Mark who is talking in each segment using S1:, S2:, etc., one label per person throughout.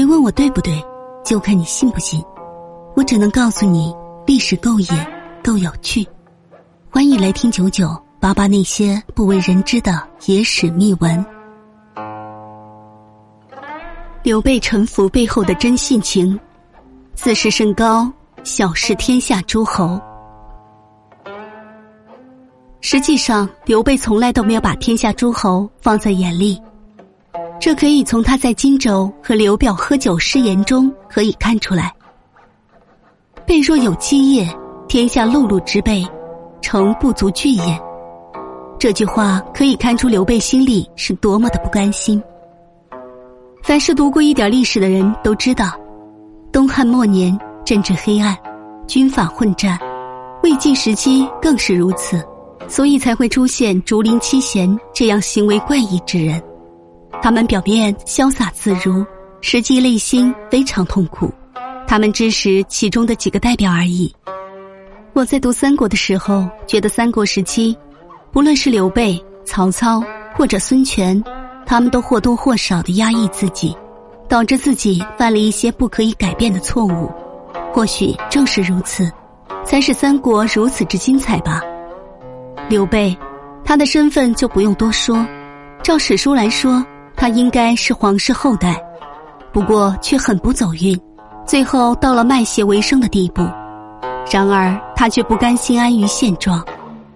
S1: 别问我对不对，就看你信不信。我只能告诉你，历史够野，够有趣。欢迎来听九九八八那些不为人知的野史秘闻。刘备臣服背后的真性情，自视甚高，小视天下诸侯。实际上，刘备从来都没有把天下诸侯放在眼里。这可以从他在荆州和刘表喝酒失言中可以看出来。备若有基业，天下碌碌之辈，诚不足惧也。这句话可以看出刘备心里是多么的不甘心。凡是读过一点历史的人都知道，东汉末年政治黑暗，军阀混战，魏晋时期更是如此，所以才会出现竹林七贤这样行为怪异之人。他们表面潇洒自如，实际内心非常痛苦。他们只是其中的几个代表而已。我在读三国的时候，觉得三国时期，不论是刘备、曹操或者孙权，他们都或多或少的压抑自己，导致自己犯了一些不可以改变的错误。或许正是如此，才使三国如此之精彩吧。刘备，他的身份就不用多说，照史书来说。他应该是皇室后代，不过却很不走运，最后到了卖血为生的地步。然而他却不甘心安于现状。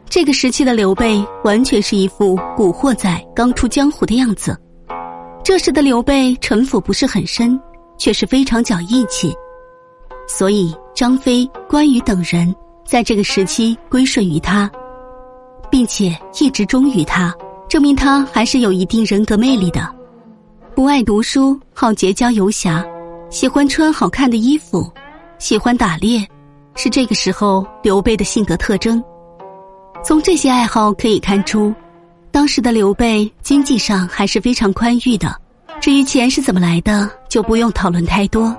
S1: 这个时期的刘备完全是一副古惑仔刚出江湖的样子。这时的刘备城府不是很深，却是非常讲义气，所以张飞、关羽等人在这个时期归顺于他，并且一直忠于他。证明他还是有一定人格魅力的，不爱读书，好结交游侠，喜欢穿好看的衣服，喜欢打猎，是这个时候刘备的性格特征。从这些爱好可以看出，当时的刘备经济上还是非常宽裕的。至于钱是怎么来的，就不用讨论太多。